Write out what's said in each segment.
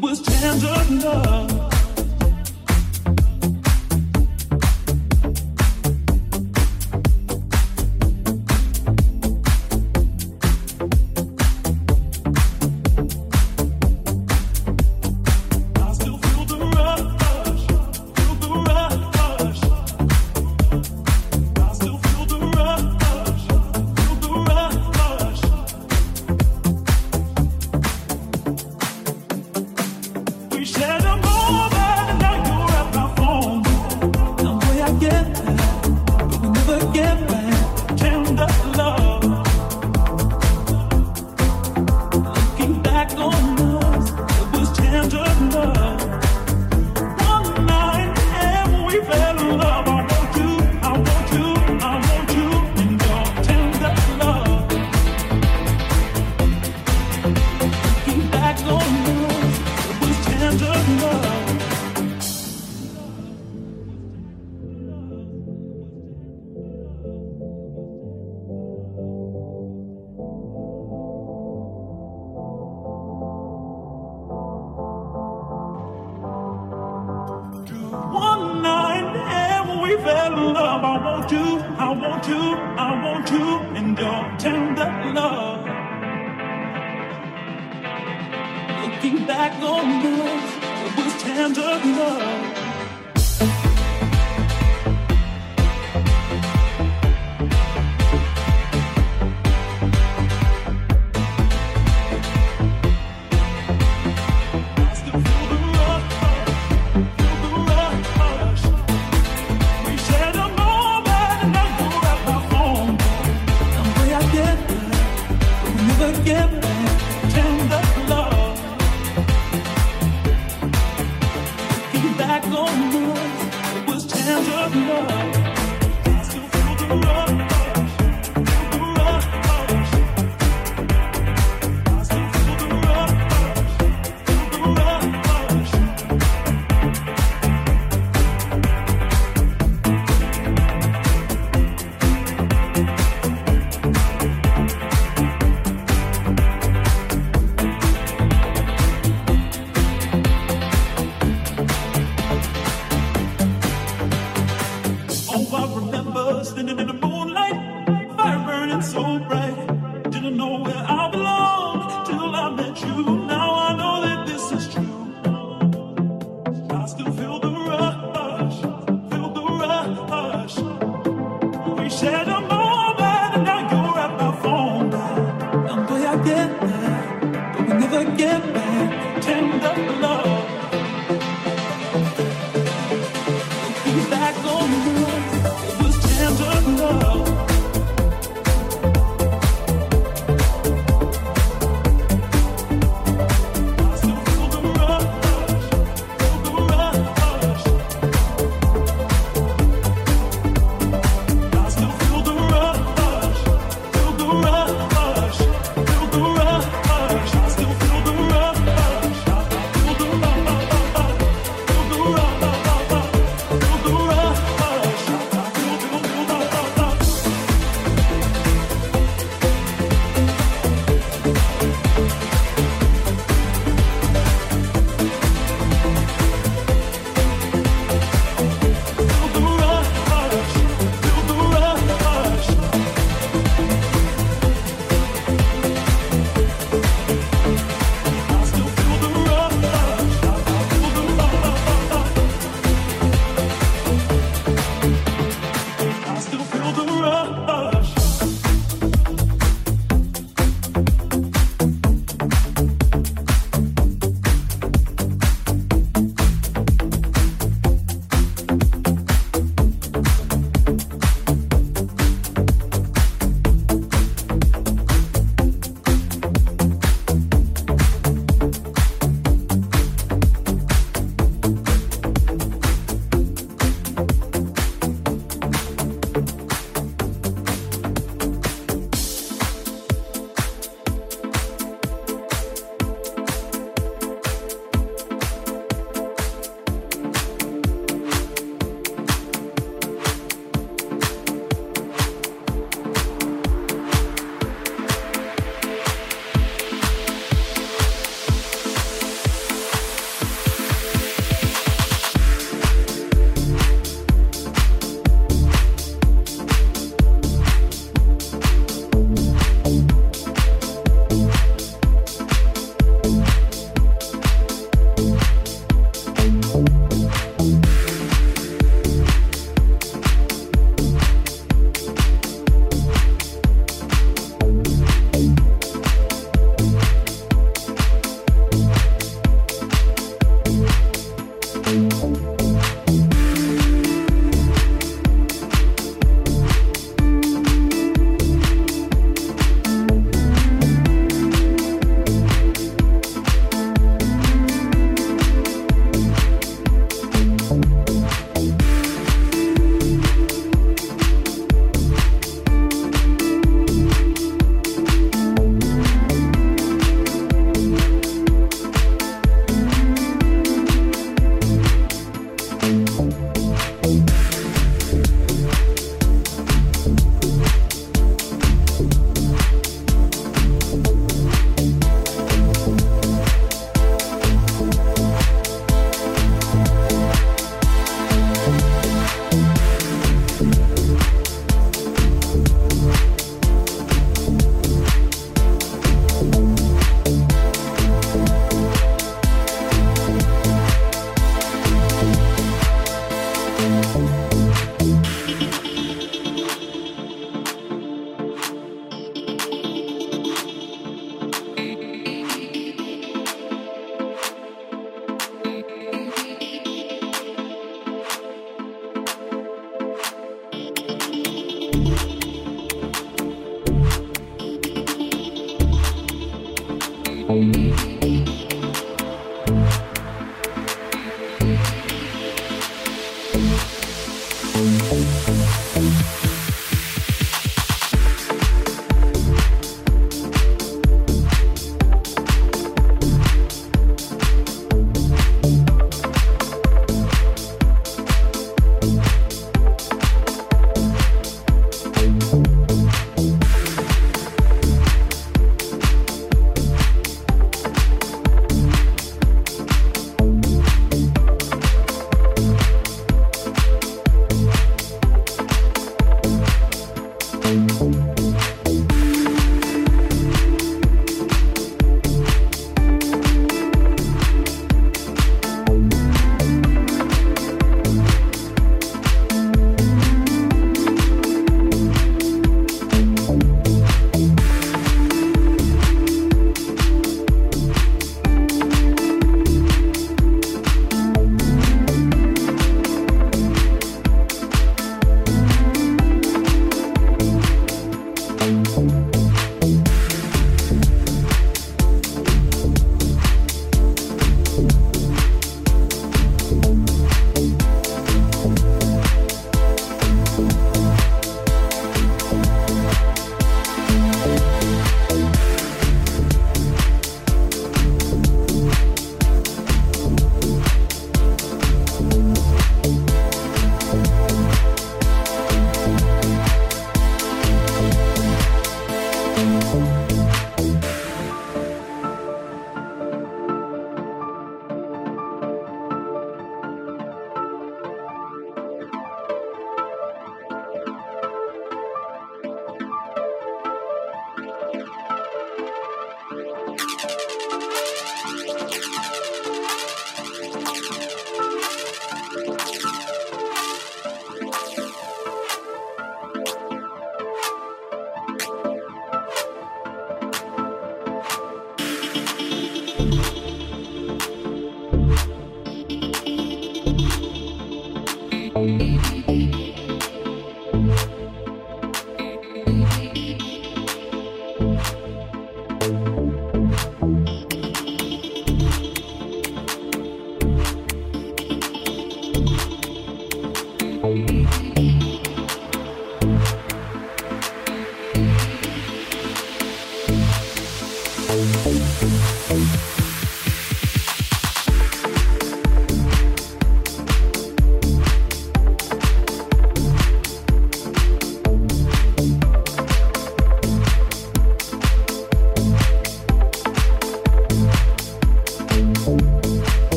the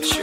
Sure.